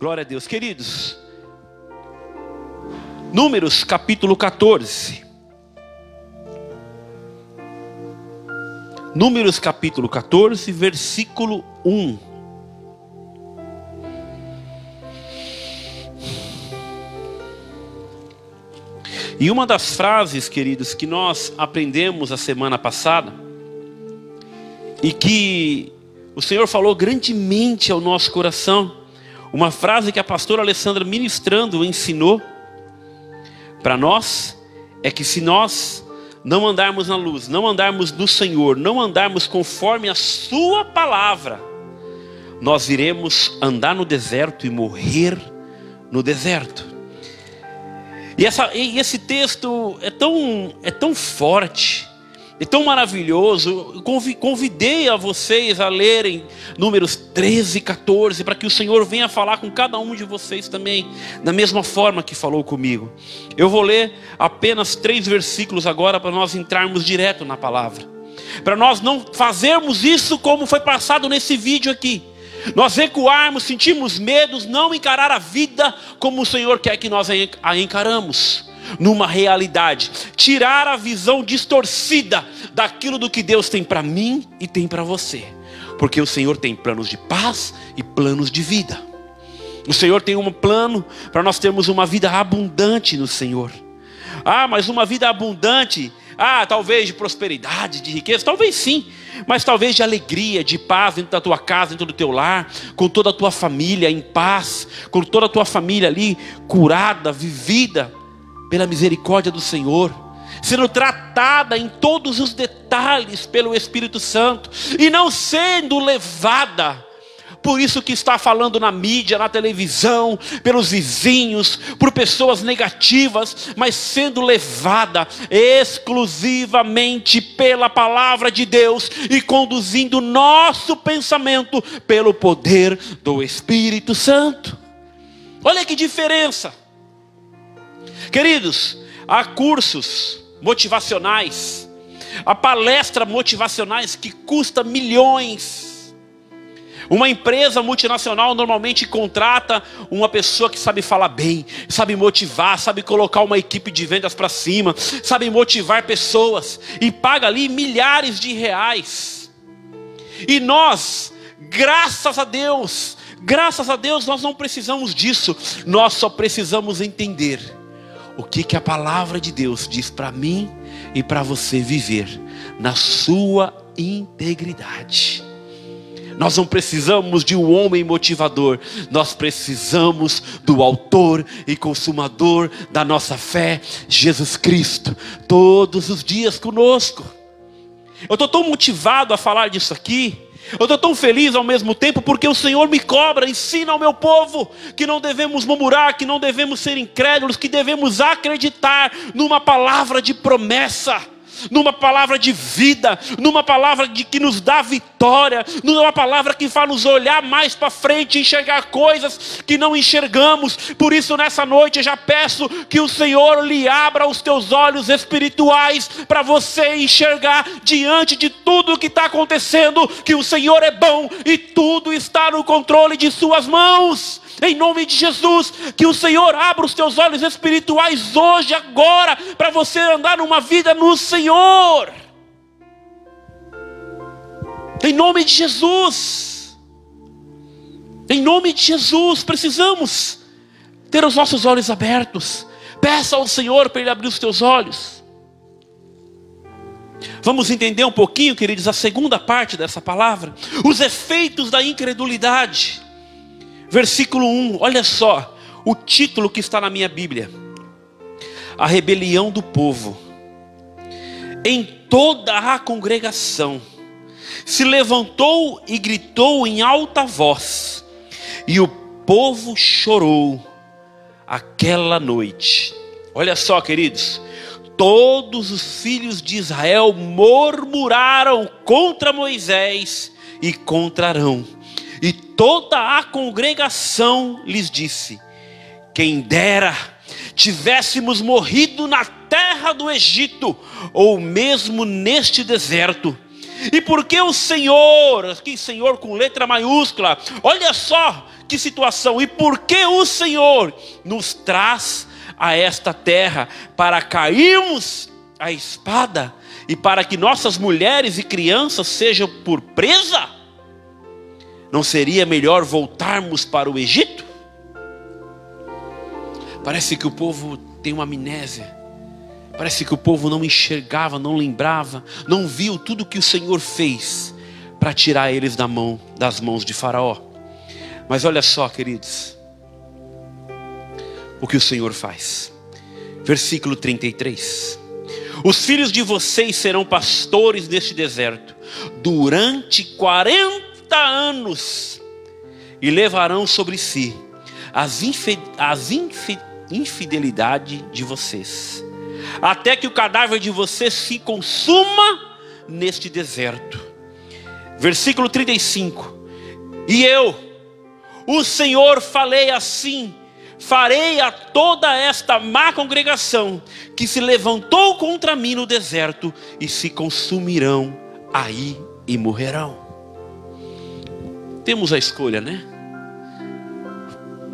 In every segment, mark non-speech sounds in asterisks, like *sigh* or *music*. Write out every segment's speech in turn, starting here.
Glória a Deus, queridos. Números capítulo 14. Números capítulo 14, versículo 1. E uma das frases, queridos, que nós aprendemos a semana passada, e que o Senhor falou grandemente ao nosso coração, uma frase que a pastora Alessandra ministrando ensinou para nós, é que se nós não andarmos na luz, não andarmos no Senhor, não andarmos conforme a Sua palavra, nós iremos andar no deserto e morrer no deserto. E, essa, e esse texto é tão, é tão forte, é tão maravilhoso. Convidei a vocês a lerem números 13 e 14, para que o Senhor venha falar com cada um de vocês também, da mesma forma que falou comigo. Eu vou ler apenas três versículos agora, para nós entrarmos direto na palavra. Para nós não fazermos isso como foi passado nesse vídeo aqui. Nós recuarmos, sentimos medos, não encarar a vida como o Senhor quer que nós a encaramos numa realidade, tirar a visão distorcida daquilo do que Deus tem para mim e tem para você, porque o Senhor tem planos de paz e planos de vida. O Senhor tem um plano para nós termos uma vida abundante no Senhor. Ah, mas uma vida abundante, ah, talvez de prosperidade, de riqueza, talvez sim, mas talvez de alegria, de paz dentro da tua casa, dentro do teu lar, com toda a tua família em paz, com toda a tua família ali curada, vivida pela misericórdia do Senhor, sendo tratada em todos os detalhes pelo Espírito Santo e não sendo levada por isso que está falando na mídia, na televisão, pelos vizinhos, por pessoas negativas, mas sendo levada exclusivamente pela palavra de Deus e conduzindo nosso pensamento pelo poder do Espírito Santo. Olha que diferença. Queridos, há cursos motivacionais, há palestras motivacionais que custa milhões. Uma empresa multinacional normalmente contrata uma pessoa que sabe falar bem, sabe motivar, sabe colocar uma equipe de vendas para cima, sabe motivar pessoas e paga ali milhares de reais. E nós, graças a Deus, graças a Deus nós não precisamos disso, nós só precisamos entender o que, que a palavra de Deus diz para mim e para você viver na sua integridade. Nós não precisamos de um homem motivador, nós precisamos do autor e consumador da nossa fé, Jesus Cristo, todos os dias conosco. Eu estou tão motivado a falar disso aqui, eu estou tão feliz ao mesmo tempo porque o Senhor me cobra, ensina ao meu povo que não devemos murmurar, que não devemos ser incrédulos, que devemos acreditar numa palavra de promessa numa palavra de vida, numa palavra de que nos dá vitória, numa palavra que faz nos olhar mais para frente, enxergar coisas que não enxergamos. Por isso, nessa noite, eu já peço que o Senhor lhe abra os teus olhos espirituais para você enxergar diante de tudo o que está acontecendo, que o Senhor é bom e tudo está no controle de Suas mãos em nome de Jesus, que o Senhor abra os teus olhos espirituais hoje, agora, para você andar numa vida no Senhor. Em nome de Jesus. Em nome de Jesus, precisamos ter os nossos olhos abertos. Peça ao Senhor para Ele abrir os teus olhos. Vamos entender um pouquinho, queridos, a segunda parte dessa palavra: os efeitos da incredulidade. Versículo 1, olha só o título que está na minha Bíblia: A rebelião do povo. Em toda a congregação se levantou e gritou em alta voz, e o povo chorou aquela noite. Olha só, queridos, todos os filhos de Israel murmuraram contra Moisés e contra Arão e toda a congregação lhes disse: Quem dera tivéssemos morrido na terra do Egito, ou mesmo neste deserto. E porque o Senhor, aqui Senhor com letra maiúscula, olha só que situação, e porque o Senhor nos traz a esta terra para cairmos a espada e para que nossas mulheres e crianças sejam por presa? Não seria melhor voltarmos para o Egito? Parece que o povo tem uma amnésia. Parece que o povo não enxergava, não lembrava, não viu tudo que o Senhor fez para tirar eles da mão, das mãos de Faraó. Mas olha só, queridos, o que o Senhor faz. Versículo 33. Os filhos de vocês serão pastores neste deserto durante 40 anos e levarão sobre si as, infi as infi infidelidade de vocês, até que o cadáver de vocês se consuma neste deserto. Versículo 35. E eu, o Senhor, falei assim: farei a toda esta má congregação que se levantou contra mim no deserto e se consumirão aí e morrerão. Temos a escolha, né?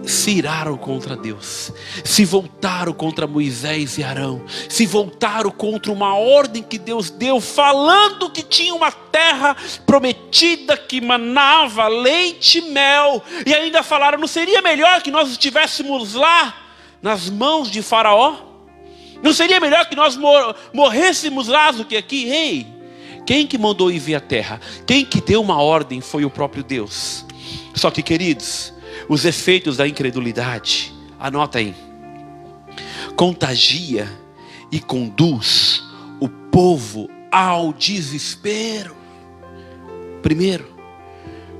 Se iraram contra Deus, se voltaram contra Moisés e Arão, se voltaram contra uma ordem que Deus deu, falando que tinha uma terra prometida que manava leite e mel, e ainda falaram: não seria melhor que nós estivéssemos lá, nas mãos de Faraó? Não seria melhor que nós morrêssemos lá do que aqui? Ei, quem que mandou ir ver a terra? Quem que deu uma ordem foi o próprio Deus. Só que, queridos, os efeitos da incredulidade, anota aí, contagia e conduz o povo ao desespero. Primeiro,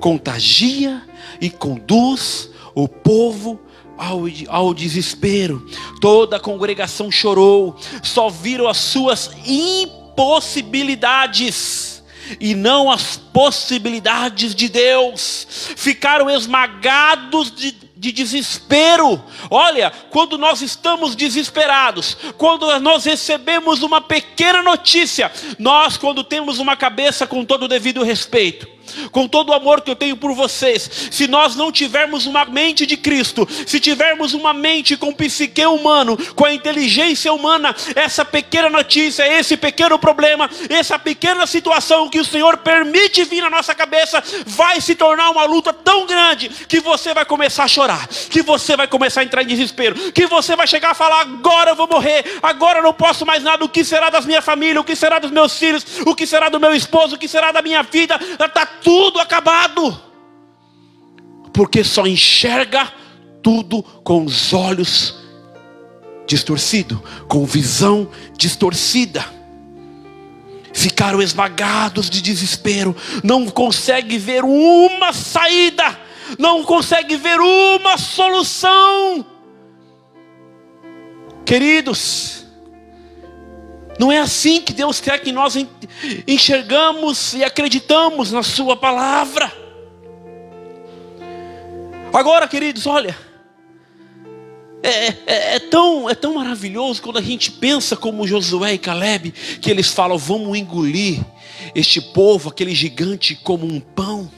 contagia e conduz o povo ao, ao desespero. Toda a congregação chorou, só viram as suas impossibilidades e não as possibilidades de Deus, ficaram esmagados de, de desespero. Olha, quando nós estamos desesperados, quando nós recebemos uma pequena notícia, nós, quando temos uma cabeça com todo o devido respeito, com todo o amor que eu tenho por vocês, se nós não tivermos uma mente de Cristo, se tivermos uma mente com psique humano, com a inteligência humana, essa pequena notícia, esse pequeno problema, essa pequena situação que o Senhor permite vir na nossa cabeça, vai se tornar uma luta tão grande que você vai começar a chorar, que você vai começar a entrar em desespero, que você vai chegar a falar: agora eu vou morrer, agora eu não posso mais nada, o que será das minha família, o que será dos meus filhos, o que será do meu esposo, o que será da minha vida, está tudo acabado, porque só enxerga tudo com os olhos distorcidos, com visão distorcida. Ficaram esmagados de desespero, não consegue ver uma saída, não consegue ver uma solução. Queridos, não é assim que Deus quer que nós enxergamos e acreditamos na Sua palavra. Agora, queridos, olha, é, é, é, tão, é tão maravilhoso quando a gente pensa como Josué e Caleb, que eles falam: vamos engolir este povo, aquele gigante, como um pão.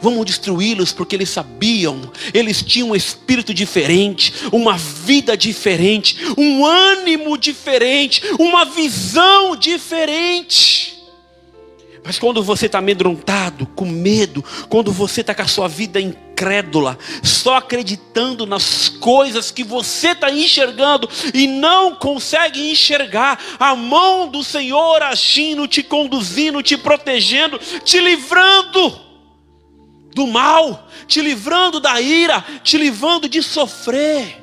Vamos destruí-los porque eles sabiam, eles tinham um espírito diferente, uma vida diferente, um ânimo diferente, uma visão diferente. Mas quando você está amedrontado, com medo, quando você está com a sua vida incrédula, só acreditando nas coisas que você está enxergando e não consegue enxergar a mão do Senhor agindo, te conduzindo, te protegendo, te livrando do mal, te livrando da ira, te livrando de sofrer.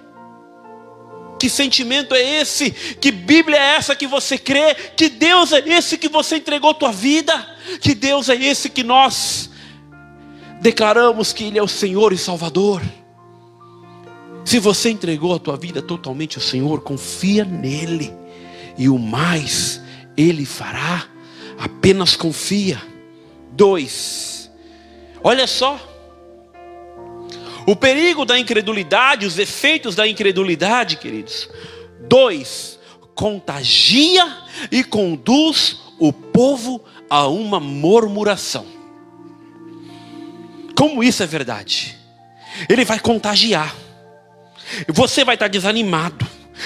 Que sentimento é esse? Que Bíblia é essa que você crê? Que Deus é esse que você entregou tua vida? Que Deus é esse que nós declaramos que Ele é o Senhor e Salvador? Se você entregou a tua vida totalmente ao Senhor, confia nele, e o mais Ele fará, apenas confia. Dois, Olha só. O perigo da incredulidade, os efeitos da incredulidade, queridos. Dois, contagia e conduz o povo a uma murmuração. Como isso é verdade? Ele vai contagiar. Você vai estar desanimado.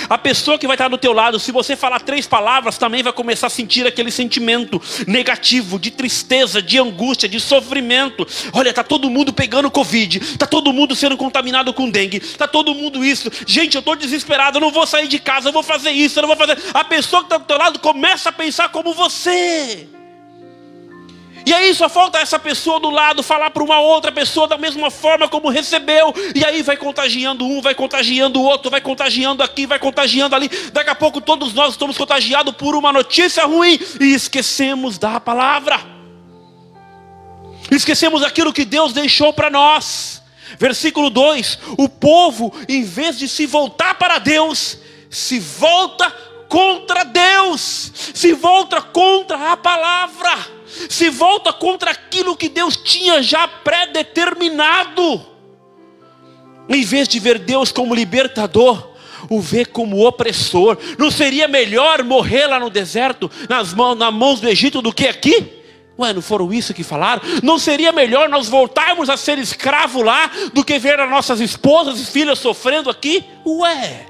A pessoa que vai estar do teu lado, se você falar três palavras, também vai começar a sentir aquele sentimento negativo, de tristeza, de angústia, de sofrimento. Olha, tá todo mundo pegando covid, tá todo mundo sendo contaminado com dengue, tá todo mundo isso. Gente, eu estou desesperado, eu não vou sair de casa, eu vou fazer isso, eu não vou fazer. A pessoa que está do teu lado começa a pensar como você. E aí só falta essa pessoa do lado falar para uma outra pessoa da mesma forma como recebeu. E aí vai contagiando um, vai contagiando o outro, vai contagiando aqui, vai contagiando ali. Daqui a pouco todos nós estamos contagiados por uma notícia ruim e esquecemos da palavra. Esquecemos aquilo que Deus deixou para nós. Versículo 2: O povo, em vez de se voltar para Deus, se volta contra Deus, se volta contra a palavra se volta contra aquilo que Deus tinha já predeterminado. Em vez de ver Deus como libertador, o vê como opressor. Não seria melhor morrer lá no deserto, nas mãos, nas mãos do Egito, do que aqui? Ué, não foram isso que falaram? Não seria melhor nós voltarmos a ser escravo lá do que ver as nossas esposas e filhas sofrendo aqui? Ué.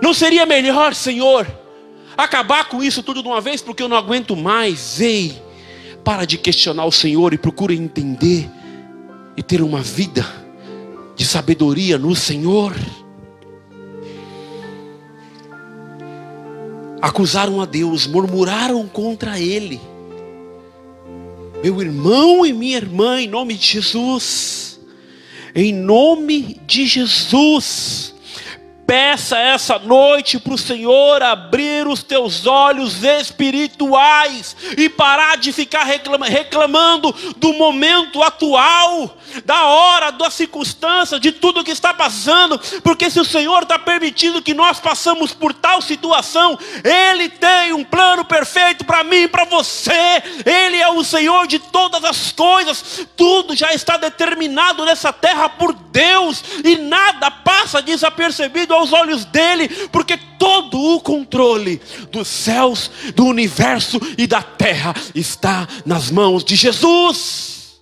Não seria melhor, Senhor, acabar com isso tudo de uma vez, porque eu não aguento mais. Ei, para de questionar o Senhor e procura entender e ter uma vida de sabedoria no Senhor. Acusaram a Deus, murmuraram contra Ele. Meu irmão e minha irmã, em nome de Jesus, em nome de Jesus, Peça essa noite para o Senhor abrir os teus olhos espirituais e parar de ficar reclamando do momento atual, da hora, da circunstância, de tudo que está passando, porque se o Senhor está permitindo que nós passamos por tal situação, Ele tem um plano perfeito para mim e para você, Ele é o Senhor de todas as coisas, tudo já está determinado nessa terra por Deus e nada passa desapercebido aos olhos dele, porque todo o controle dos céus, do universo e da terra está nas mãos de Jesus.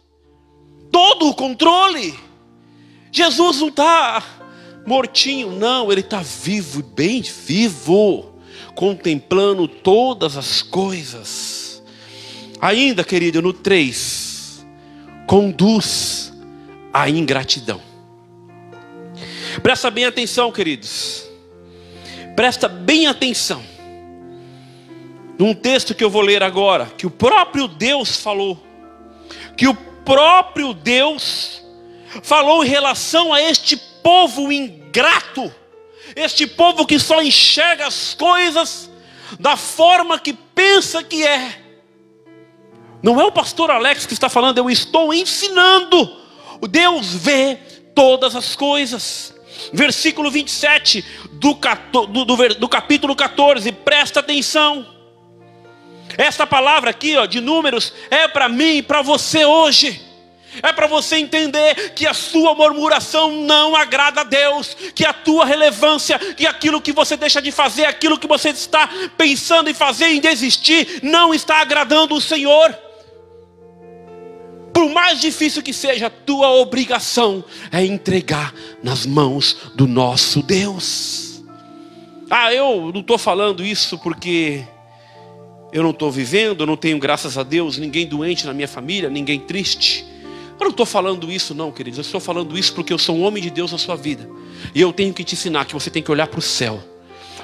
Todo o controle. Jesus não está mortinho, não, ele está vivo, bem vivo, contemplando todas as coisas. Ainda, querido, no 3, conduz a ingratidão. Presta bem atenção, queridos. Presta bem atenção. Num texto que eu vou ler agora, que o próprio Deus falou, que o próprio Deus falou em relação a este povo ingrato, este povo que só enxerga as coisas da forma que pensa que é. Não é o pastor Alex que está falando, eu estou ensinando. O Deus vê todas as coisas versículo 27 do, do, do, do capítulo 14, presta atenção. Esta palavra aqui, ó, de números, é para mim e para você hoje. É para você entender que a sua murmuração não agrada a Deus, que a tua relevância, que aquilo que você deixa de fazer, aquilo que você está pensando em fazer, em desistir, não está agradando o Senhor. Por mais difícil que seja, a tua obrigação é entregar nas mãos do nosso Deus. Ah, eu não estou falando isso porque eu não estou vivendo, eu não tenho, graças a Deus, ninguém doente na minha família, ninguém triste. Eu não estou falando isso, não, queridos. Eu estou falando isso porque eu sou um homem de Deus na sua vida. E eu tenho que te ensinar que você tem que olhar para o céu,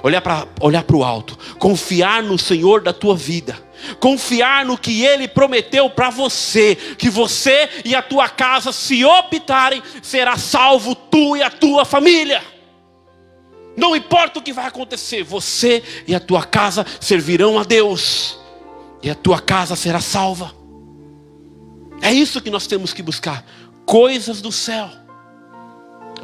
olhar para olhar o alto, confiar no Senhor da tua vida confiar no que Ele prometeu para você, que você e a tua casa, se optarem, será salvo tu e a tua família. Não importa o que vai acontecer, você e a tua casa servirão a Deus, e a tua casa será salva. É isso que nós temos que buscar: coisas do céu.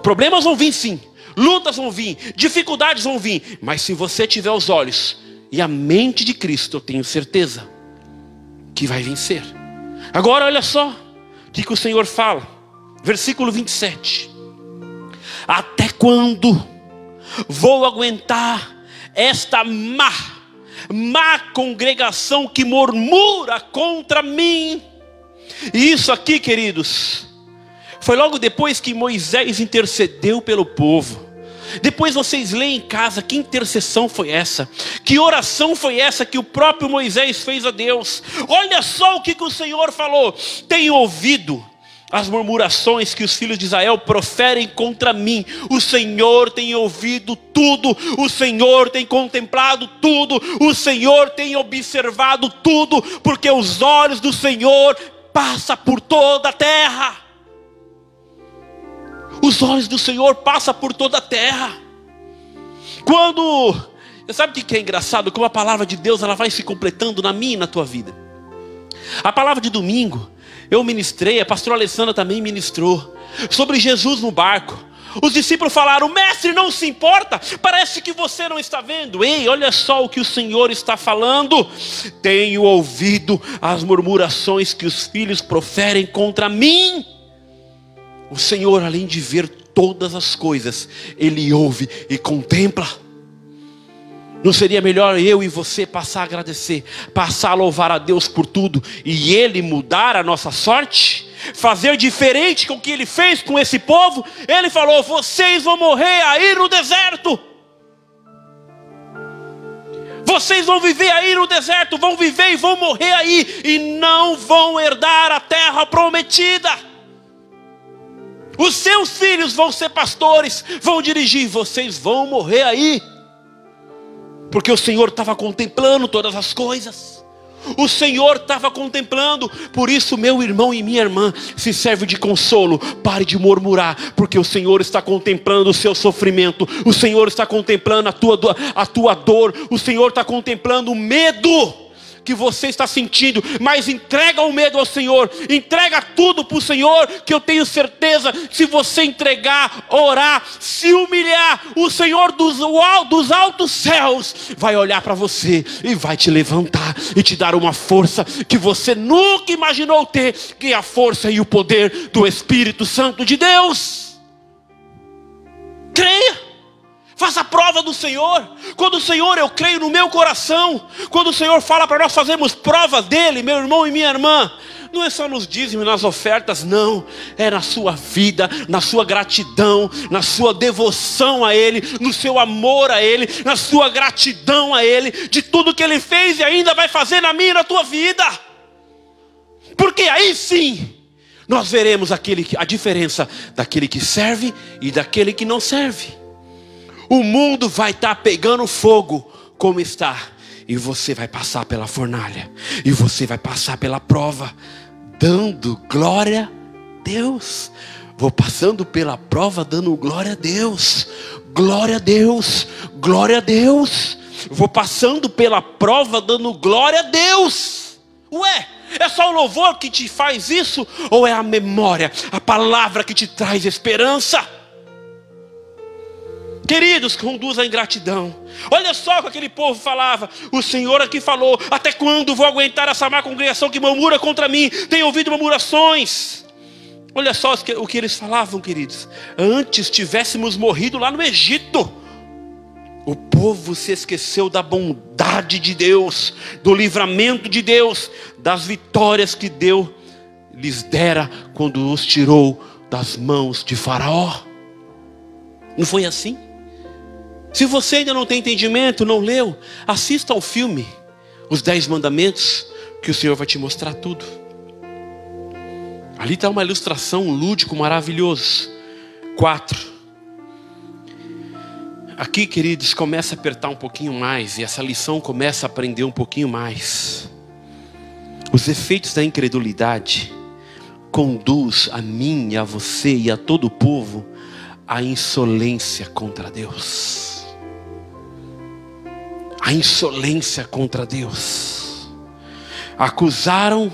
Problemas vão vir sim, lutas vão vir, dificuldades vão vir, mas se você tiver os olhos e a mente de Cristo, eu tenho certeza que vai vencer. Agora olha só o que, que o Senhor fala, versículo 27. Até quando vou aguentar esta má, má congregação que murmura contra mim. E isso aqui, queridos, foi logo depois que Moisés intercedeu pelo povo. Depois vocês leem em casa que intercessão foi essa, que oração foi essa que o próprio Moisés fez a Deus. Olha só o que, que o Senhor falou: tenho ouvido as murmurações que os filhos de Israel proferem contra mim. O Senhor tem ouvido tudo, o Senhor tem contemplado tudo, o Senhor tem observado tudo, porque os olhos do Senhor passam por toda a terra. Os olhos do Senhor passam por toda a terra. Quando, sabe o que é engraçado? Como a palavra de Deus ela vai se completando na minha e na tua vida. A palavra de domingo, eu ministrei, a pastora Alessandra também ministrou, sobre Jesus no barco. Os discípulos falaram: Mestre, não se importa, parece que você não está vendo. Ei, olha só o que o Senhor está falando. Tenho ouvido as murmurações que os filhos proferem contra mim. O Senhor, além de ver todas as coisas, Ele ouve e contempla. Não seria melhor eu e você passar a agradecer, passar a louvar a Deus por tudo e Ele mudar a nossa sorte? Fazer diferente com o que Ele fez com esse povo? Ele falou: vocês vão morrer aí no deserto. Vocês vão viver aí no deserto, vão viver e vão morrer aí, e não vão herdar a terra prometida. Os seus filhos vão ser pastores, vão dirigir, vocês vão morrer aí. Porque o Senhor estava contemplando todas as coisas. O Senhor estava contemplando, por isso, meu irmão e minha irmã, se serve de consolo, pare de murmurar, porque o Senhor está contemplando o seu sofrimento, o Senhor está contemplando a tua, a tua dor, o Senhor está contemplando o medo que você está sentindo, mas entrega o medo ao Senhor, entrega tudo para o Senhor, que eu tenho certeza, se você entregar, orar, se humilhar, o Senhor dos, dos altos céus vai olhar para você e vai te levantar e te dar uma força que você nunca imaginou ter, que é a força e o poder do Espírito Santo de Deus. Creia. Faça prova do Senhor. Quando o Senhor, eu creio no meu coração. Quando o Senhor fala para nós fazermos prova dele, meu irmão e minha irmã. Não é só nos dízimos, nas ofertas, não. É na sua vida, na sua gratidão, na sua devoção a Ele, no seu amor a Ele, na sua gratidão a Ele, de tudo que Ele fez e ainda vai fazer na minha e na tua vida. Porque aí sim, nós veremos aquele, a diferença daquele que serve e daquele que não serve o mundo vai estar tá pegando fogo como está, e você vai passar pela fornalha, e você vai passar pela prova, dando glória a Deus. Vou passando pela prova, dando glória a Deus, glória a Deus, glória a Deus. Vou passando pela prova, dando glória a Deus. Ué, é só o louvor que te faz isso? Ou é a memória, a palavra que te traz esperança? Queridos, conduz a ingratidão. Olha só o que aquele povo falava. O Senhor aqui falou: Até quando vou aguentar essa má congregação que murmura contra mim? Tenho ouvido murmurações. Olha só o que eles falavam, queridos. Antes tivéssemos morrido lá no Egito. O povo se esqueceu da bondade de Deus, do livramento de Deus, das vitórias que Deus lhes dera quando os tirou das mãos de Faraó. Não foi assim? Se você ainda não tem entendimento, não leu, assista ao filme Os Dez Mandamentos, que o Senhor vai te mostrar tudo. Ali está uma ilustração, um lúdico maravilhoso. Quatro. Aqui, queridos, começa a apertar um pouquinho mais, e essa lição começa a aprender um pouquinho mais. Os efeitos da incredulidade conduz a mim, a você e a todo o povo à insolência contra Deus a insolência contra Deus. Acusaram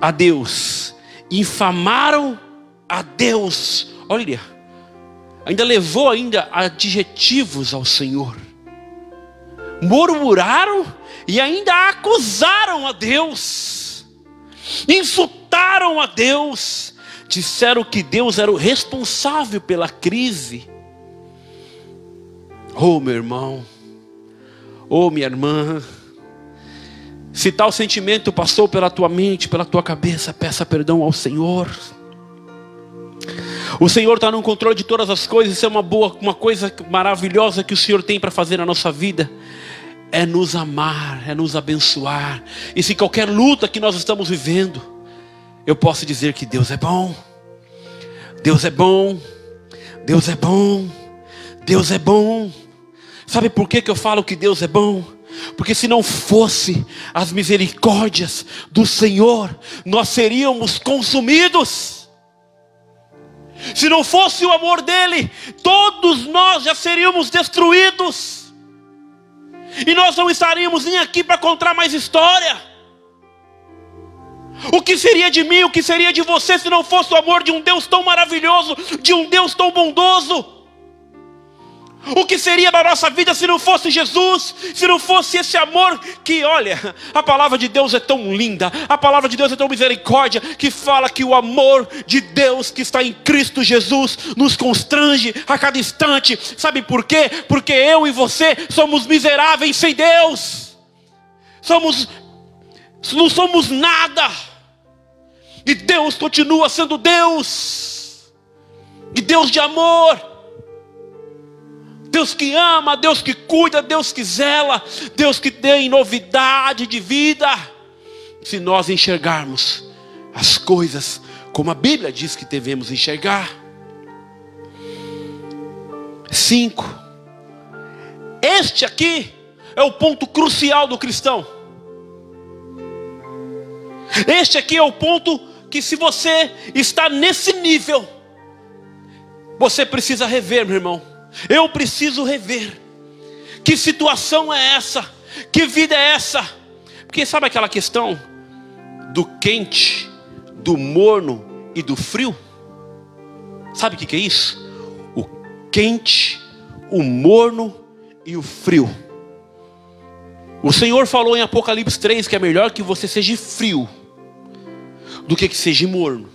a Deus, infamaram a Deus. Olha, ainda levou ainda adjetivos ao Senhor. Murmuraram e ainda acusaram a Deus. Insultaram a Deus. Disseram que Deus era o responsável pela crise. Oh, meu irmão, Oh, minha irmã, se tal sentimento passou pela tua mente, pela tua cabeça, peça perdão ao Senhor. O Senhor está no controle de todas as coisas, isso é uma boa, uma coisa maravilhosa que o Senhor tem para fazer na nossa vida. É nos amar, é nos abençoar. E se qualquer luta que nós estamos vivendo, eu posso dizer que Deus é bom. Deus é bom. Deus é bom. Deus é bom. Sabe por que, que eu falo que Deus é bom? Porque se não fosse as misericórdias do Senhor, nós seríamos consumidos. Se não fosse o amor dele, todos nós já seríamos destruídos. E nós não estaríamos nem aqui para contar mais história. O que seria de mim, o que seria de você se não fosse o amor de um Deus tão maravilhoso, de um Deus tão bondoso? O que seria da nossa vida se não fosse Jesus, se não fosse esse amor que, olha, a palavra de Deus é tão linda, a palavra de Deus é tão misericórdia, que fala que o amor de Deus que está em Cristo Jesus nos constrange a cada instante. Sabe por quê? Porque eu e você somos miseráveis sem Deus, somos, não somos nada, e Deus continua sendo Deus, e Deus de amor. Deus que ama, Deus que cuida, Deus que zela, Deus que tem novidade de vida. Se nós enxergarmos as coisas como a Bíblia diz que devemos enxergar. Cinco. Este aqui é o ponto crucial do cristão. Este aqui é o ponto que, se você está nesse nível, você precisa rever, meu irmão. Eu preciso rever. Que situação é essa? Que vida é essa? Porque sabe aquela questão do quente, do morno e do frio? Sabe o que é isso? O quente, o morno e o frio. O Senhor falou em Apocalipse 3 que é melhor que você seja frio do que que seja morno.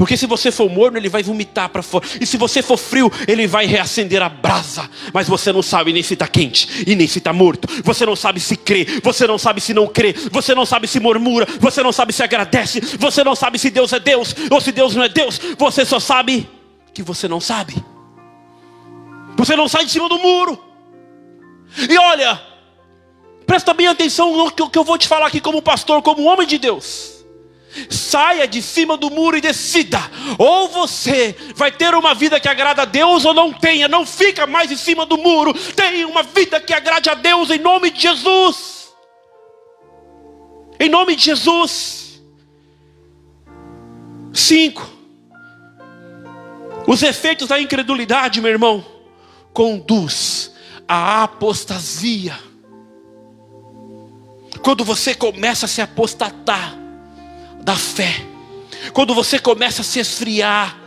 Porque se você for morno, ele vai vomitar para fora. E se você for frio, ele vai reacender a brasa. Mas você não sabe nem se está quente e nem se está morto. Você não sabe se crê, você não sabe se não crê, você não sabe se murmura, você não sabe se agradece, você não sabe se Deus é Deus ou se Deus não é Deus. Você só sabe que você não sabe. Você não sai de cima do muro. E olha, presta bem atenção no que eu vou te falar aqui como pastor, como homem de Deus. Saia de cima do muro e decida. Ou você vai ter uma vida que agrada a Deus ou não tenha. Não fica mais em cima do muro. Tenha uma vida que agrade a Deus em nome de Jesus. Em nome de Jesus. Cinco. Os efeitos da incredulidade, meu irmão, conduz à apostasia. Quando você começa a se apostatar, da fé. Quando você começa a se esfriar,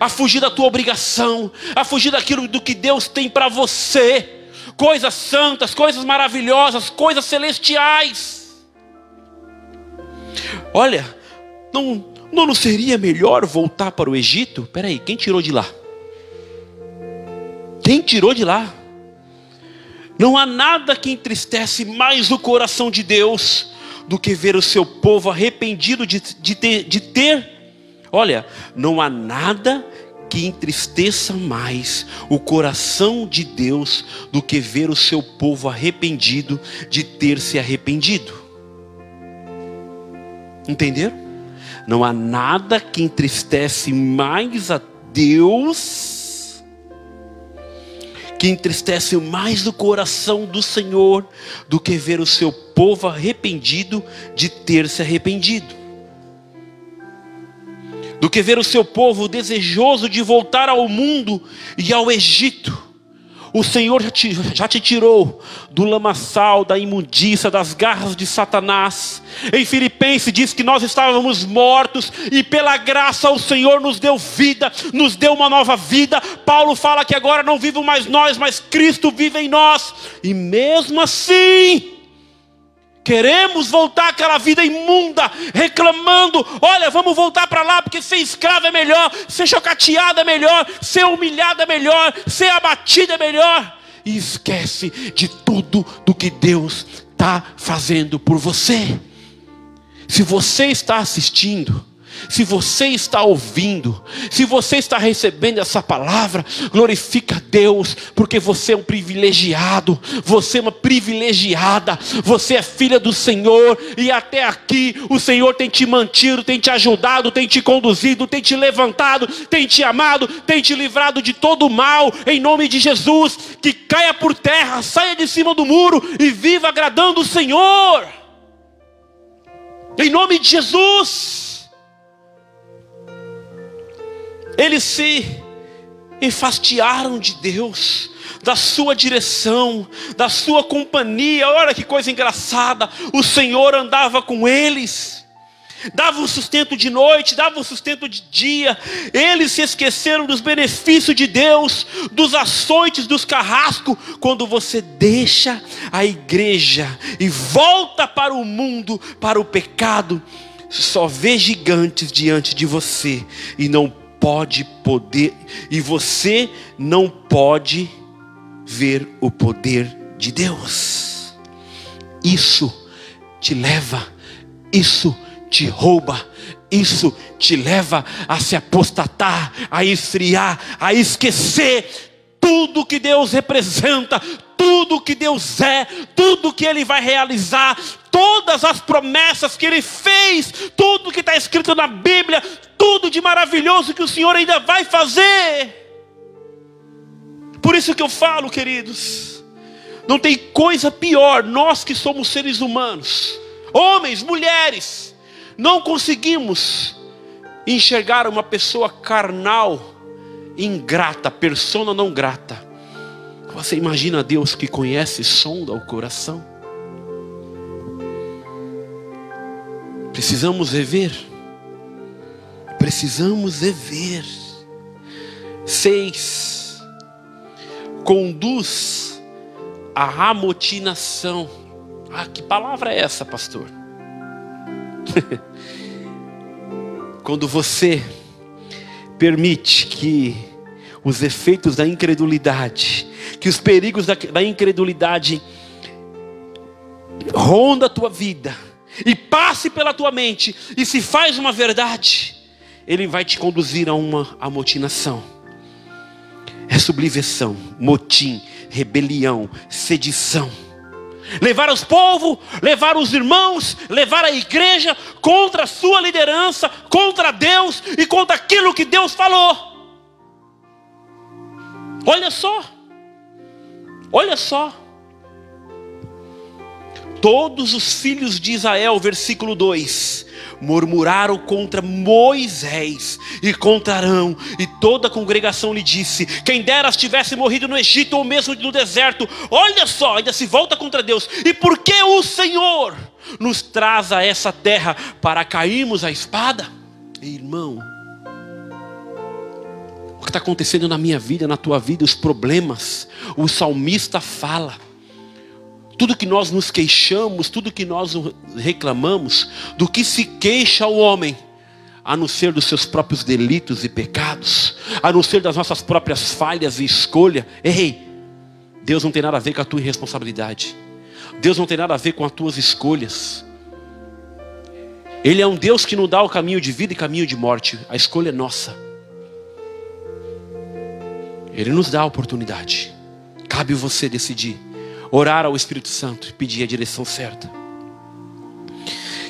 a fugir da tua obrigação, a fugir daquilo do que Deus tem para você, coisas santas, coisas maravilhosas, coisas celestiais. Olha, não, não seria melhor voltar para o Egito? Peraí, quem tirou de lá? Quem tirou de lá? Não há nada que entristece mais o coração de Deus do que ver o seu povo arrependido de, de, ter, de ter. Olha, não há nada que entristeça mais o coração de Deus do que ver o seu povo arrependido de ter se arrependido. Entenderam? Não há nada que entristece mais a Deus que entristece mais o coração do Senhor do que ver o seu povo arrependido de ter se arrependido. Do que ver o seu povo desejoso de voltar ao mundo e ao Egito o Senhor já te, já te tirou do lamaçal, da imundícia, das garras de Satanás. Em Filipenses diz que nós estávamos mortos e pela graça o Senhor nos deu vida, nos deu uma nova vida. Paulo fala que agora não vivo mais nós, mas Cristo vive em nós. E mesmo assim, Queremos voltar àquela vida imunda, reclamando: olha, vamos voltar para lá, porque ser escravo é melhor, ser chocateado é melhor, ser humilhado é melhor, ser abatido é melhor. e esquece de tudo do que Deus está fazendo por você. Se você está assistindo, se você está ouvindo, se você está recebendo essa palavra, glorifica a Deus, porque você é um privilegiado, você é uma privilegiada, você é filha do Senhor, e até aqui o Senhor tem te mantido, tem te ajudado, tem te conduzido, tem te levantado, tem te amado, tem te livrado de todo o mal, em nome de Jesus, que caia por terra, saia de cima do muro e viva agradando o Senhor, em nome de Jesus. Eles se enfastiaram de Deus, da sua direção, da sua companhia. Olha que coisa engraçada. O Senhor andava com eles, dava o sustento de noite, dava o sustento de dia. Eles se esqueceram dos benefícios de Deus, dos açoites, dos carrascos. Quando você deixa a igreja e volta para o mundo, para o pecado, só vê gigantes diante de você e não pode poder, e você não pode ver o poder de Deus. Isso te leva, isso te rouba, isso te leva a se apostatar, a esfriar, a esquecer tudo que Deus representa, tudo que Deus é, tudo que Ele vai realizar, todas as promessas que Ele fez, tudo que está escrito na Bíblia, tudo de maravilhoso que o Senhor ainda vai fazer. Por isso que eu falo, queridos, não tem coisa pior, nós que somos seres humanos, homens, mulheres, não conseguimos enxergar uma pessoa carnal, ingrata, persona não grata. Você imagina Deus que conhece, sonda o coração? Precisamos rever. Precisamos rever. Seis. Conduz a amotinação. Ah, que palavra é essa, pastor? *laughs* Quando você permite que os efeitos da incredulidade, que os perigos da, da incredulidade ronda a tua vida, e passe pela tua mente e se faz uma verdade, ele vai te conduzir a uma amotinação. É sublevação, motim, rebelião, sedição. Levar os povos, levar os irmãos, levar a igreja contra a sua liderança, contra Deus e contra aquilo que Deus falou. Olha só, olha só todos os filhos de Israel, versículo 2, murmuraram contra Moisés e contra Arão, e toda a congregação lhe disse: Quem deras tivesse morrido no Egito ou mesmo no deserto, olha só, ainda se volta contra Deus, e por que o Senhor nos traz a essa terra para cairmos a espada? Irmão, o que está acontecendo na minha vida, na tua vida, os problemas, o salmista fala tudo que nós nos queixamos, tudo que nós reclamamos, do que se queixa o homem, a não ser dos seus próprios delitos e pecados, a não ser das nossas próprias falhas e escolha. Ei, Deus não tem nada a ver com a tua irresponsabilidade. Deus não tem nada a ver com as tuas escolhas. Ele é um Deus que não dá o caminho de vida e caminho de morte. A escolha é nossa. Ele nos dá a oportunidade. Cabe você decidir orar ao Espírito Santo e pedir a direção certa.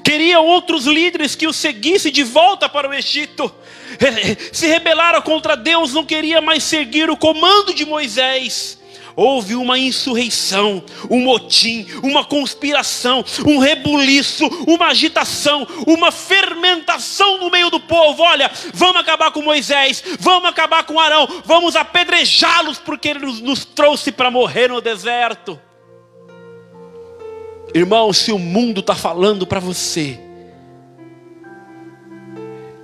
Queria outros líderes que o seguissem de volta para o Egito. Se rebelaram contra Deus, não queria mais seguir o comando de Moisés. Houve uma insurreição, um motim, uma conspiração, um rebuliço, uma agitação, uma fermentação no meio do povo. Olha, vamos acabar com Moisés, vamos acabar com Arão, vamos apedrejá-los porque ele nos trouxe para morrer no deserto. Irmão, se o mundo está falando para você,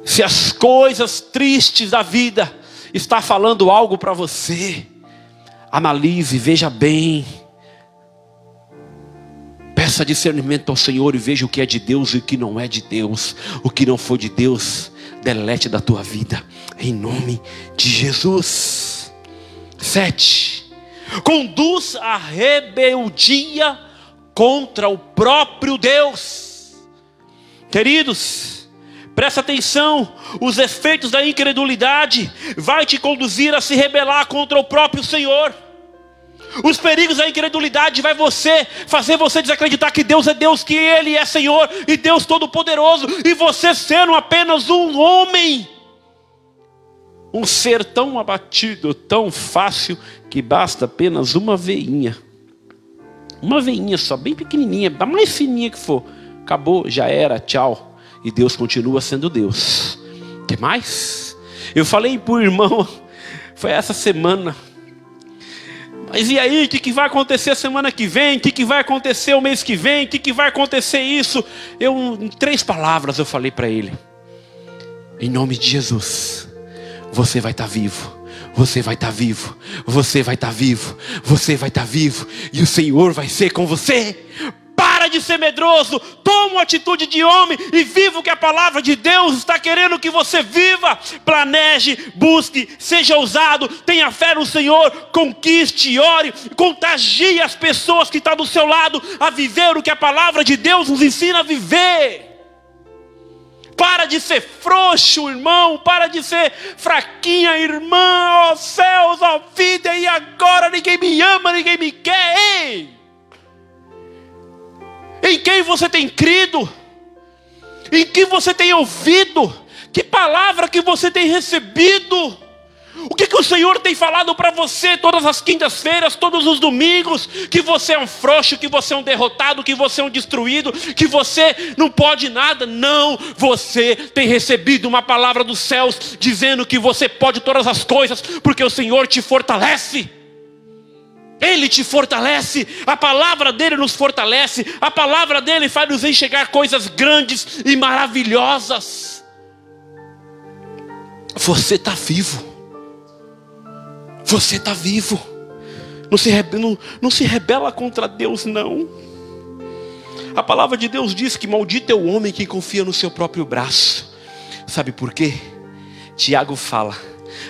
se as coisas tristes da vida está falando algo para você, analise, veja bem. Peça discernimento ao Senhor e veja o que é de Deus e o que não é de Deus. O que não for de Deus, delete da tua vida. Em nome de Jesus. Sete. conduz à rebeldia contra o próprio Deus. Queridos, presta atenção, os efeitos da incredulidade vai te conduzir a se rebelar contra o próprio Senhor. Os perigos da incredulidade vai você fazer você desacreditar que Deus é Deus, que Ele é Senhor e Deus Todo-Poderoso, e você sendo apenas um homem, um ser tão abatido, tão fácil, que basta apenas uma veinha, uma veinha só, bem pequenininha, a mais fininha que for, acabou, já era, tchau, e Deus continua sendo Deus. Que mais? Eu falei para o irmão, *laughs* foi essa semana mas e aí, o que, que vai acontecer semana que vem? O que, que vai acontecer o mês que vem? O que, que vai acontecer isso? Eu, em três palavras, eu falei para ele: Em nome de Jesus, você vai estar tá vivo. Você vai estar tá vivo, você vai estar tá vivo, você vai estar tá vivo, e o Senhor vai ser com você. Para de ser medroso, toma uma atitude de homem e viva o que a palavra de Deus está querendo que você viva. Planeje, busque, seja ousado, tenha fé no Senhor, conquiste, ore, contagie as pessoas que estão do seu lado a viver o que a palavra de Deus nos ensina a viver. Para de ser frouxo, irmão. Para de ser fraquinha, irmã. Ó oh, céus, ó oh, vida, e agora ninguém me ama, ninguém me quer. Ei! Em quem você tem crido? Em que você tem ouvido? Que palavra que você tem recebido? O que, que o Senhor tem falado para você todas as quintas-feiras, todos os domingos? Que você é um frouxo, que você é um derrotado, que você é um destruído, que você não pode nada. Não, você tem recebido uma palavra dos céus dizendo que você pode todas as coisas, porque o Senhor te fortalece. Ele te fortalece, a palavra dele nos fortalece, a palavra dele faz nos enxergar coisas grandes e maravilhosas. Você está vivo, você está vivo, não se, não, não se rebela contra Deus, não. A palavra de Deus diz que maldito é o homem que confia no seu próprio braço, sabe por quê? Tiago fala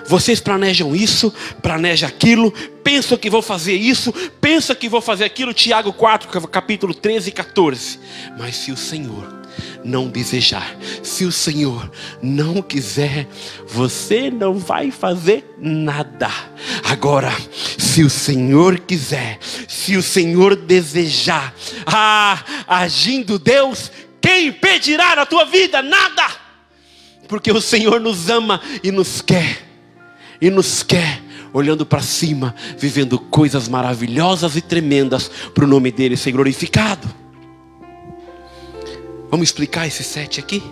vocês planejam isso, planejam aquilo, pensam que vão fazer isso, pensam que vão fazer aquilo. Tiago 4, capítulo 13 e 14. Mas se o Senhor não desejar, se o Senhor não quiser, você não vai fazer nada. Agora, se o Senhor quiser, se o Senhor desejar, ah, agindo Deus, quem impedirá na tua vida? Nada. Porque o Senhor nos ama e nos quer e nos quer olhando para cima, vivendo coisas maravilhosas e tremendas para o nome dele ser glorificado. Vamos explicar esse sete aqui?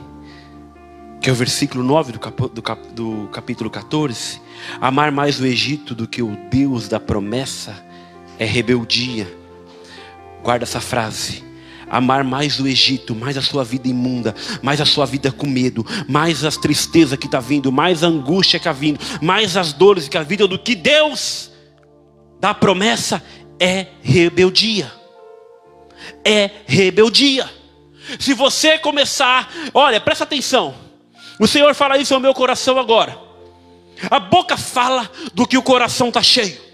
Que é o versículo 9 do, cap, do, cap, do capítulo 14. Amar mais o Egito do que o Deus da promessa é rebeldia. Guarda essa frase amar mais o Egito, mais a sua vida imunda, mais a sua vida com medo, mais as tristezas que está vindo, mais a angústia que está vindo, mais as dores que está vindo, do que Deus da promessa é rebeldia. É rebeldia. Se você começar, olha, presta atenção. O Senhor fala isso ao meu coração agora. A boca fala do que o coração está cheio.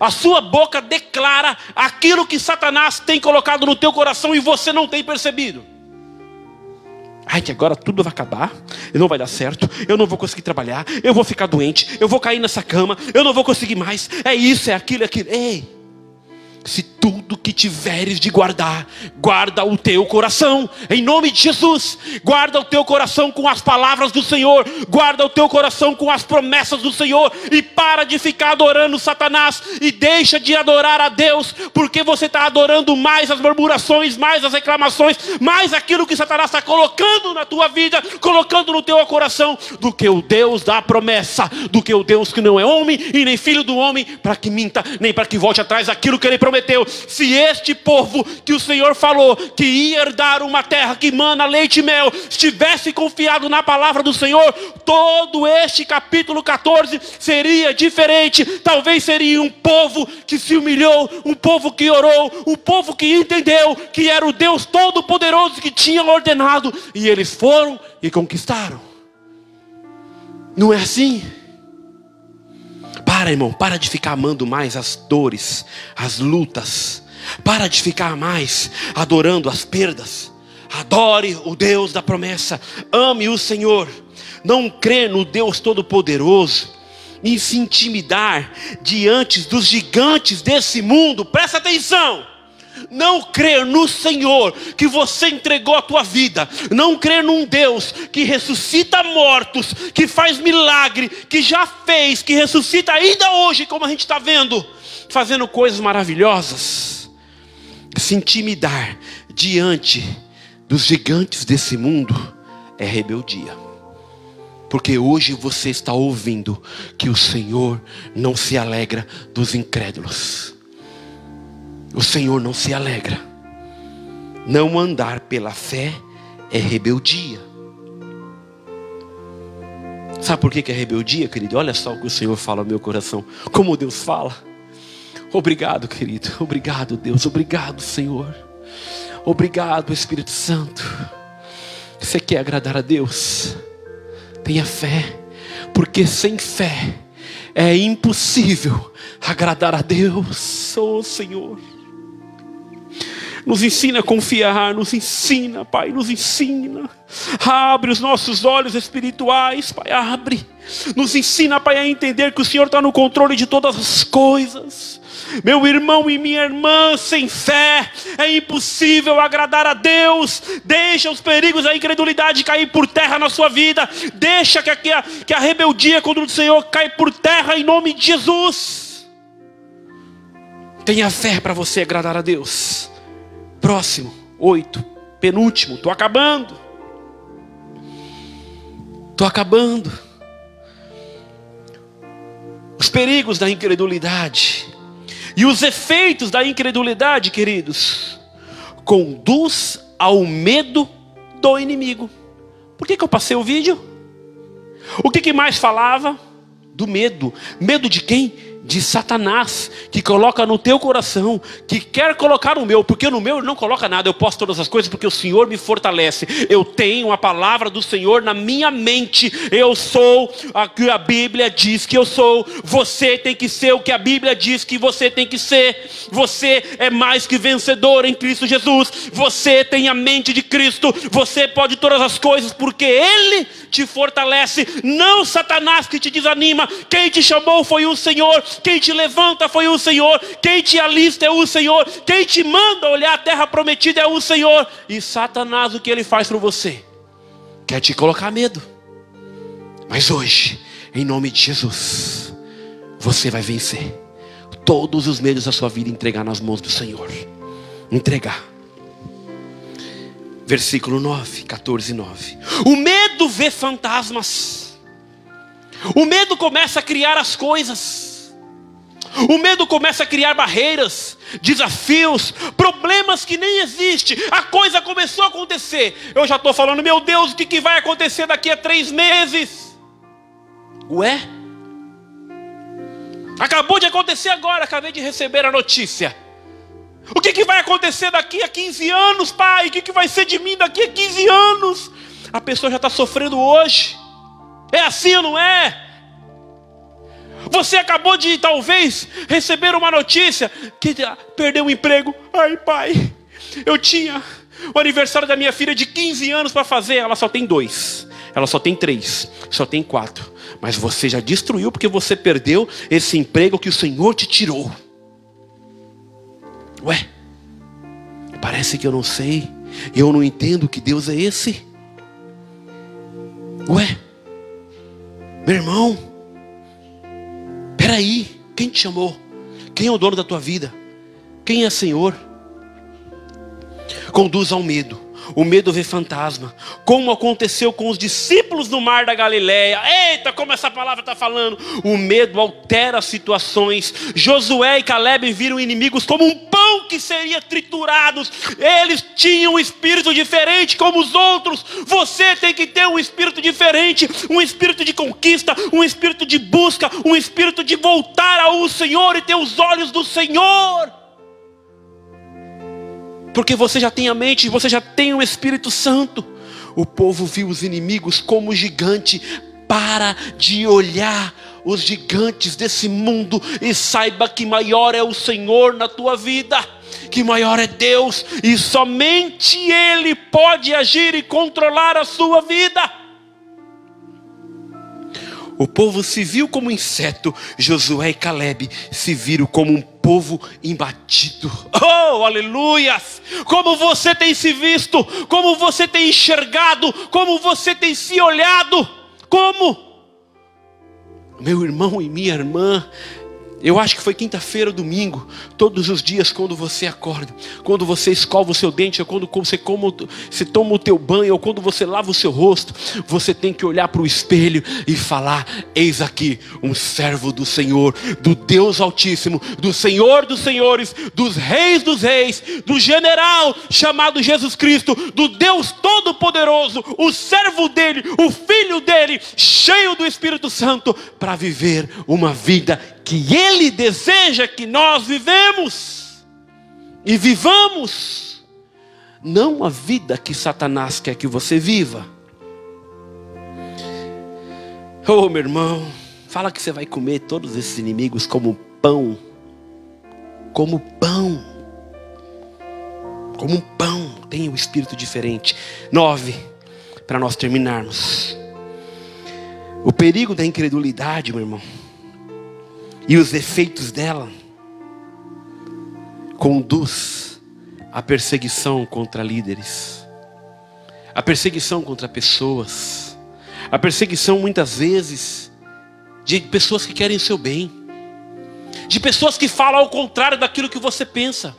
A sua boca declara aquilo que Satanás tem colocado no teu coração e você não tem percebido. Ai, que agora tudo vai acabar, não vai dar certo, eu não vou conseguir trabalhar, eu vou ficar doente, eu vou cair nessa cama, eu não vou conseguir mais. É isso, é aquilo, é aquilo. Ei, tudo que tiveres de guardar, guarda o teu coração, em nome de Jesus, guarda o teu coração com as palavras do Senhor, guarda o teu coração com as promessas do Senhor, e para de ficar adorando Satanás, e deixa de adorar a Deus, porque você está adorando mais as murmurações, mais as reclamações, mais aquilo que Satanás está colocando na tua vida, colocando no teu coração, do que o Deus da promessa, do que o Deus que não é homem e nem filho do homem, para que minta, nem para que volte atrás aquilo que ele prometeu se este povo que o Senhor falou que ia herdar uma terra que mana leite e mel, estivesse confiado na palavra do Senhor, todo este capítulo 14 seria diferente. Talvez seria um povo que se humilhou, um povo que orou, um povo que entendeu que era o Deus Todo-Poderoso que tinha ordenado, e eles foram e conquistaram. Não é assim? Para irmão, para de ficar amando mais as dores, as lutas. Para de ficar mais adorando as perdas. Adore o Deus da promessa. Ame o Senhor. Não crê no Deus Todo-Poderoso. E se intimidar diante dos gigantes desse mundo. Presta atenção não crer no Senhor que você entregou a tua vida, não crer num Deus que ressuscita mortos, que faz milagre, que já fez, que ressuscita ainda hoje, como a gente está vendo, fazendo coisas maravilhosas, se intimidar diante dos gigantes desse mundo é rebeldia. Porque hoje você está ouvindo que o Senhor não se alegra dos incrédulos. O Senhor não se alegra. Não andar pela fé é rebeldia. Sabe por que é rebeldia, querido? Olha só o que o Senhor fala ao meu coração. Como Deus fala. Obrigado, querido. *laughs* Obrigado, Deus. Obrigado, Senhor. Obrigado, Espírito Santo. Você quer agradar a Deus? Tenha fé. Porque sem fé é impossível agradar a Deus. Oh, Senhor. Nos ensina a confiar, nos ensina, Pai, nos ensina. Abre os nossos olhos espirituais, Pai, abre. Nos ensina, Pai, a entender que o Senhor está no controle de todas as coisas. Meu irmão e minha irmã, sem fé é impossível agradar a Deus. Deixa os perigos da incredulidade cair por terra na sua vida. Deixa que a, que a rebeldia contra o Senhor caia por terra em nome de Jesus. Tenha fé para você agradar a Deus. Próximo, oito, penúltimo, estou acabando. Estou acabando. Os perigos da incredulidade e os efeitos da incredulidade, queridos, conduz ao medo do inimigo. Por que, que eu passei o vídeo? O que, que mais falava? Do medo. Medo de quem? De Satanás, que coloca no teu coração, que quer colocar no meu, porque no meu ele não coloca nada, eu posso todas as coisas porque o Senhor me fortalece. Eu tenho a palavra do Senhor na minha mente. Eu sou a que a Bíblia diz que eu sou. Você tem que ser o que a Bíblia diz que você tem que ser. Você é mais que vencedor em Cristo Jesus. Você tem a mente de Cristo. Você pode todas as coisas porque ele te fortalece, não Satanás que te desanima. Quem te chamou foi o Senhor, quem te levanta foi o Senhor, quem te alista é o Senhor, quem te manda olhar a terra prometida é o Senhor. E Satanás, o que ele faz para você? Quer te colocar medo. Mas hoje, em nome de Jesus, você vai vencer todos os medos da sua vida entregar nas mãos do Senhor. Entregar versículo 9, 14 e 9. O medo vê fantasmas. O medo começa a criar as coisas. O medo começa a criar barreiras, desafios, problemas que nem existem. A coisa começou a acontecer. Eu já estou falando, meu Deus, o que, que vai acontecer daqui a três meses? Ué? Acabou de acontecer agora, acabei de receber a notícia. O que, que vai acontecer daqui a 15 anos, pai? O que, que vai ser de mim daqui a 15 anos? A pessoa já está sofrendo hoje. É assim ou não é? Você acabou de talvez receber uma notícia que perdeu o emprego. Ai, pai, eu tinha o aniversário da minha filha de 15 anos para fazer, ela só tem dois, ela só tem três, só tem quatro. Mas você já destruiu porque você perdeu esse emprego que o Senhor te tirou. Ué, parece que eu não sei, eu não entendo que Deus é esse. Ué, meu irmão, peraí, quem te chamou? Quem é o dono da tua vida? Quem é Senhor? Conduz ao medo. O medo vê fantasma, como aconteceu com os discípulos no mar da Galileia. Eita, como essa palavra está falando! O medo altera situações. Josué e Caleb viram inimigos como um pão que seria triturado. Eles tinham um espírito diferente como os outros. Você tem que ter um espírito diferente, um espírito de conquista, um espírito de busca, um espírito de voltar ao Senhor e ter os olhos do Senhor porque você já tem a mente, você já tem o Espírito Santo. O povo viu os inimigos como gigante, para de olhar os gigantes desse mundo e saiba que maior é o Senhor na tua vida, que maior é Deus e somente Ele pode agir e controlar a sua vida. O povo se viu como inseto, Josué e Caleb se viram como um povo imbatido. *laughs* Oh, aleluias! Como você tem se visto, como você tem enxergado, como você tem se olhado, como? Meu irmão e minha irmã, eu acho que foi quinta-feira ou domingo. Todos os dias, quando você acorda, quando você escova o seu dente, ou quando você, como, você toma o teu banho, ou quando você lava o seu rosto, você tem que olhar para o espelho e falar: Eis aqui um servo do Senhor, do Deus Altíssimo, do Senhor dos Senhores, dos Reis dos Reis, do general chamado Jesus Cristo, do Deus Todo-Poderoso, o servo dele, o filho dele, cheio do Espírito Santo, para viver uma vida que Ele deseja que nós vivemos e vivamos, não a vida que Satanás quer que você viva. Oh, meu irmão, fala que você vai comer todos esses inimigos como pão, como pão, como pão, tem um espírito diferente. Nove, para nós terminarmos. O perigo da incredulidade, meu irmão e os efeitos dela conduz à perseguição contra líderes, a perseguição contra pessoas, a perseguição muitas vezes de pessoas que querem o seu bem, de pessoas que falam ao contrário daquilo que você pensa,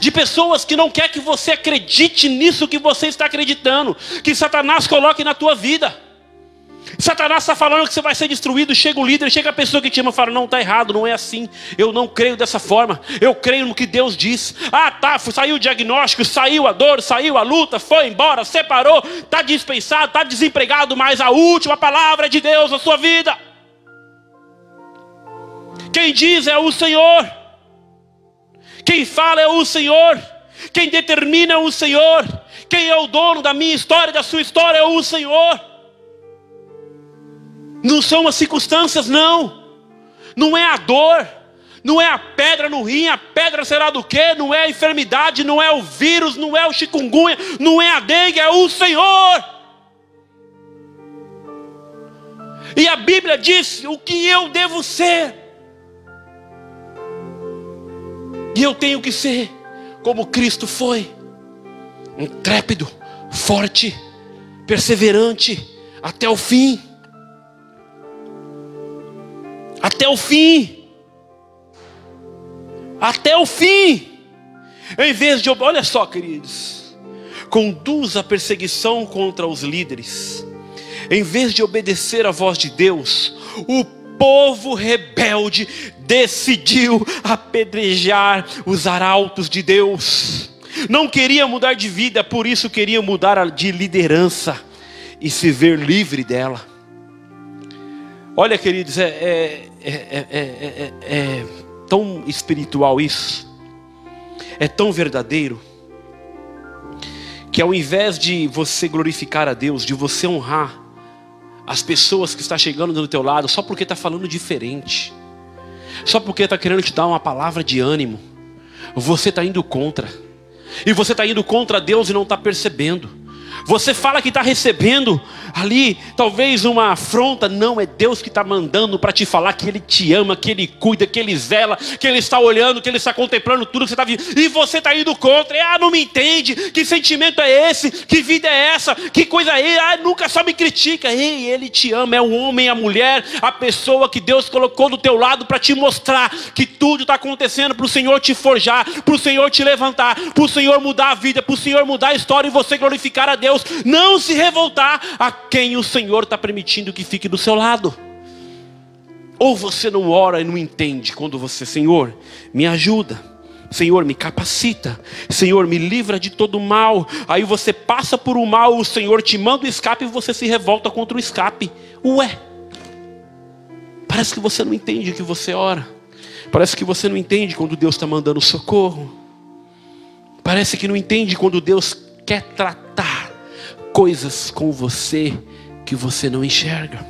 de pessoas que não quer que você acredite nisso que você está acreditando, que Satanás coloque na tua vida. Satanás está falando que você vai ser destruído. Chega o líder, chega a pessoa que te ama e fala: Não, está errado, não é assim. Eu não creio dessa forma. Eu creio no que Deus diz. Ah, tá, saiu o diagnóstico, saiu a dor, saiu a luta, foi embora, separou, está dispensado, está desempregado, mas a última palavra é de Deus na sua vida. Quem diz é o Senhor. Quem fala é o Senhor. Quem determina é o Senhor. Quem é o dono da minha história, da sua história é o Senhor. Não são as circunstâncias, não. Não é a dor. Não é a pedra no rim, a pedra será do quê? Não é a enfermidade, não é o vírus, não é o chikungunya, não é a dengue, é o Senhor. E a Bíblia diz o que eu devo ser. E eu tenho que ser como Cristo foi: intrépido, forte, perseverante até o fim até o fim. Até o fim. Em vez de, olha só, queridos, conduz a perseguição contra os líderes. Em vez de obedecer à voz de Deus, o povo rebelde decidiu apedrejar os arautos de Deus. Não queria mudar de vida, por isso queria mudar de liderança e se ver livre dela. Olha, queridos, é, é, é, é, tão espiritual isso, é tão verdadeiro, que ao invés de você glorificar a Deus, de você honrar as pessoas que estão chegando do teu lado, só porque está falando diferente, só porque está querendo te dar uma palavra de ânimo, você está indo contra, e você está indo contra Deus e não está percebendo. Você fala que está recebendo ali talvez uma afronta, não, é Deus que está mandando para te falar que Ele te ama, que Ele cuida, que Ele zela, que Ele está olhando, que Ele está contemplando tudo que você está vivendo, e você está indo contra, ah, não me entende, que sentimento é esse, que vida é essa, que coisa é, ah, nunca só me critica, ei, Ele te ama, é o homem, a mulher, a pessoa que Deus colocou do teu lado para te mostrar que tudo está acontecendo para o Senhor te forjar, para o Senhor te levantar, para o Senhor mudar a vida, para o Senhor mudar a história e você glorificar a Deus. Deus, não se revoltar a quem o Senhor está permitindo que fique do seu lado. Ou você não ora e não entende quando você, Senhor, me ajuda. Senhor, me capacita. Senhor, me livra de todo mal. Aí você passa por um mal, o Senhor te manda o escape e você se revolta contra o escape. Ué, parece que você não entende que você ora. Parece que você não entende quando Deus está mandando socorro. Parece que não entende quando Deus quer tratar coisas com você que você não enxerga.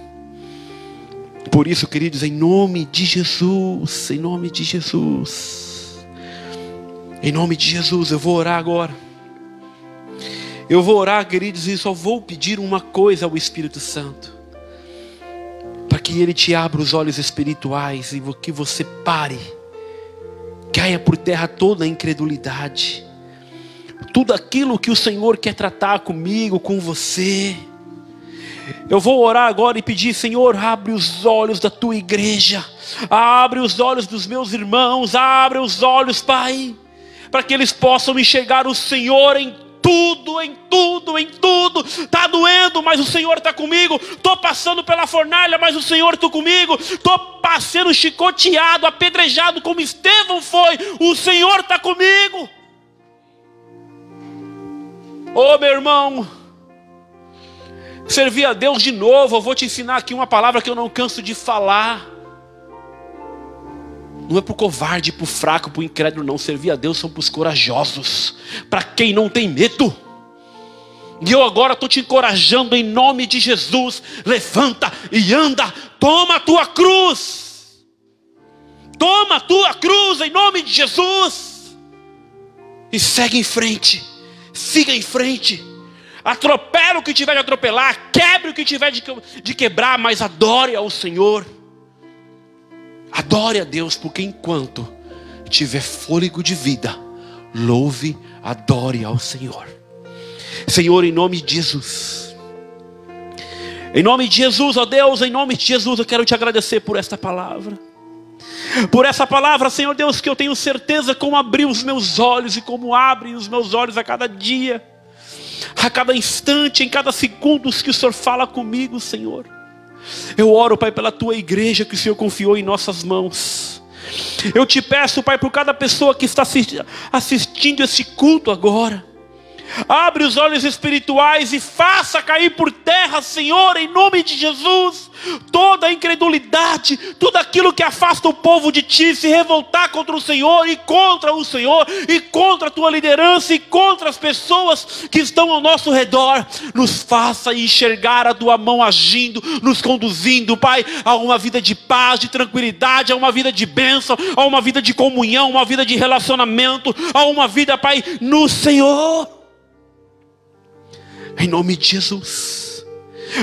Por isso, queridos, em nome de Jesus, em nome de Jesus, em nome de Jesus, eu vou orar agora. Eu vou orar, queridos, e só vou pedir uma coisa ao Espírito Santo: para que Ele te abra os olhos espirituais e que você pare, caia por terra toda a incredulidade, tudo aquilo que o Senhor quer tratar comigo, com você. Eu vou orar agora e pedir, Senhor, abre os olhos da tua igreja, abre os olhos dos meus irmãos, abre os olhos, Pai, para que eles possam enxergar o Senhor em tudo, em tudo, em tudo. Está doendo, mas o Senhor está comigo. Estou passando pela fornalha, mas o Senhor está comigo. Estou passando chicoteado, apedrejado como Estevão foi. O Senhor está comigo. Ô oh, meu irmão, servir a Deus de novo. Eu vou te ensinar aqui uma palavra que eu não canso de falar. Não é para o covarde, para o fraco, para o incrédulo, não. Servir a Deus são para os corajosos, para quem não tem medo. E eu agora estou te encorajando em nome de Jesus. Levanta e anda, toma a tua cruz. Toma a tua cruz em nome de Jesus. E segue em frente. Siga em frente. Atropela o que tiver de atropelar, quebre o que tiver de quebrar, mas adore ao Senhor. Adore a Deus, porque enquanto tiver fôlego de vida, louve, adore ao Senhor. Senhor, em nome de Jesus. Em nome de Jesus, ó Deus, em nome de Jesus, eu quero te agradecer por esta palavra. Por essa palavra, Senhor Deus, que eu tenho certeza como abrir os meus olhos e como abre os meus olhos a cada dia, a cada instante, em cada segundo que o Senhor fala comigo, Senhor. Eu oro, Pai, pela tua igreja que o Senhor confiou em nossas mãos. Eu te peço, Pai, por cada pessoa que está assistindo esse culto agora. Abre os olhos espirituais e faça cair por terra, Senhor, em nome de Jesus, toda a incredulidade, tudo aquilo que afasta o povo de ti, se revoltar contra o Senhor e contra o Senhor, e contra a tua liderança e contra as pessoas que estão ao nosso redor. Nos faça enxergar a tua mão agindo, nos conduzindo, Pai, a uma vida de paz, de tranquilidade, a uma vida de bênção, a uma vida de comunhão, uma vida de relacionamento, a uma vida, Pai, no Senhor. Em nome de Jesus.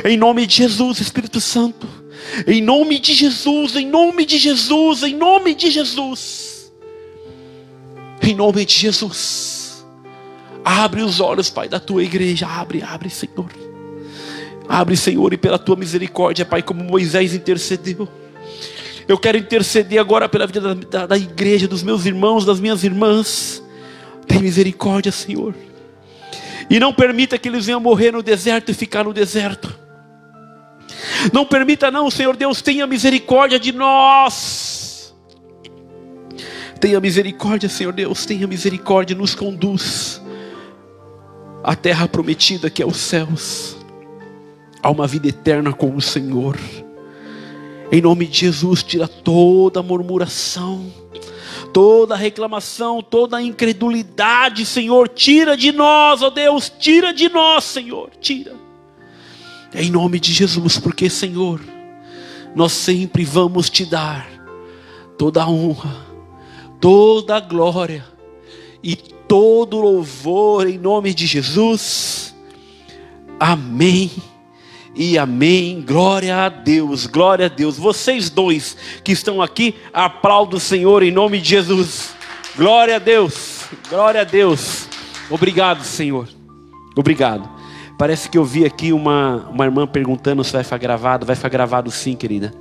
Em nome de Jesus, Espírito Santo. Em nome de Jesus, em nome de Jesus, em nome de Jesus. Em nome de Jesus. Abre os olhos, Pai, da tua igreja. Abre, abre, Senhor. Abre, Senhor, e pela tua misericórdia, Pai, como Moisés intercedeu. Eu quero interceder agora pela vida da, da, da igreja, dos meus irmãos, das minhas irmãs. Tem misericórdia, Senhor. E não permita que eles venham morrer no deserto e ficar no deserto. Não permita, não, Senhor Deus, tenha misericórdia de nós. Tenha misericórdia, Senhor Deus, tenha misericórdia, nos conduz à terra prometida que é os céus, a uma vida eterna com o Senhor. Em nome de Jesus, tira toda murmuração toda reclamação, toda incredulidade, Senhor, tira de nós, ó Deus, tira de nós, Senhor, tira. Em nome de Jesus, porque, Senhor, nós sempre vamos te dar toda a honra, toda a glória e todo louvor em nome de Jesus. Amém e amém. Glória a Deus, glória a Deus. Vocês dois que estão aqui, aplaudam o Senhor em nome de Jesus. Glória a Deus, glória a Deus. Obrigado, Senhor. Obrigado. Parece que eu vi aqui uma, uma irmã perguntando se vai ficar gravado. Vai ficar gravado sim, querida.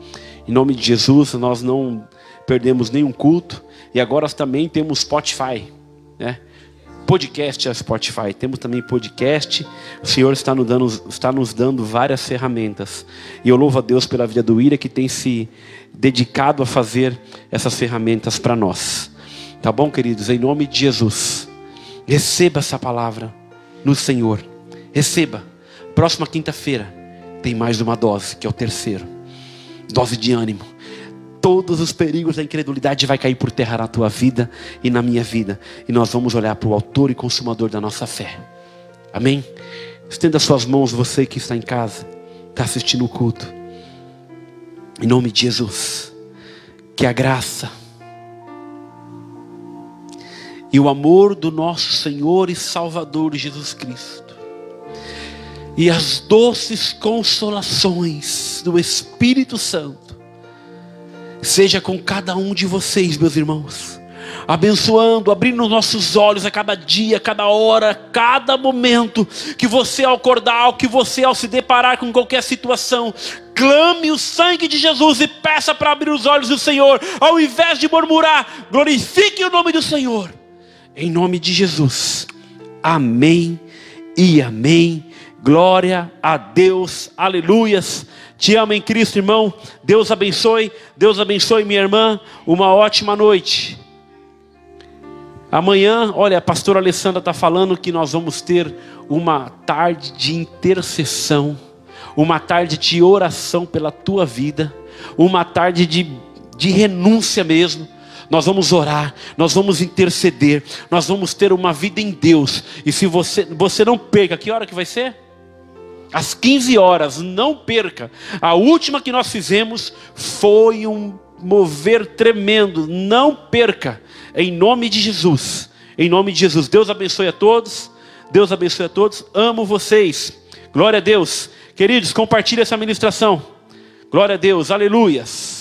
Em nome de Jesus, nós não perdemos nenhum culto. E agora também temos Spotify. Né? Podcast a Spotify, temos também podcast. O Senhor está nos, dando, está nos dando várias ferramentas. E eu louvo a Deus pela vida do Ira que tem se dedicado a fazer essas ferramentas para nós. Tá bom, queridos? Em nome de Jesus. Receba essa palavra no Senhor. Receba. Próxima quinta-feira tem mais uma dose, que é o terceiro. Dose de ânimo todos os perigos da incredulidade vai cair por terra na tua vida e na minha vida. E nós vamos olhar para o autor e consumador da nossa fé. Amém? Estenda suas mãos, você que está em casa, está assistindo o culto. Em nome de Jesus, que a graça e o amor do nosso Senhor e Salvador Jesus Cristo e as doces consolações do Espírito Santo seja com cada um de vocês, meus irmãos. Abençoando, abrindo nossos olhos a cada dia, a cada hora, a cada momento, que você ao acordar, que você ao se deparar com qualquer situação, clame o sangue de Jesus e peça para abrir os olhos do Senhor, ao invés de murmurar, glorifique o nome do Senhor, em nome de Jesus, amém e amém. Glória a Deus, aleluias. Te amo em Cristo, irmão. Deus abençoe, Deus abençoe minha irmã. Uma ótima noite. Amanhã, olha, a pastora Alessandra está falando que nós vamos ter uma tarde de intercessão, uma tarde de oração pela tua vida, uma tarde de, de renúncia mesmo. Nós vamos orar, nós vamos interceder, nós vamos ter uma vida em Deus. E se você, você não perca, que hora que vai ser? Às 15 horas, não perca. A última que nós fizemos foi um mover tremendo, não perca em nome de Jesus. Em nome de Jesus. Deus abençoe a todos. Deus abençoe a todos. Amo vocês. Glória a Deus. Queridos, compartilhe essa ministração. Glória a Deus. Aleluias.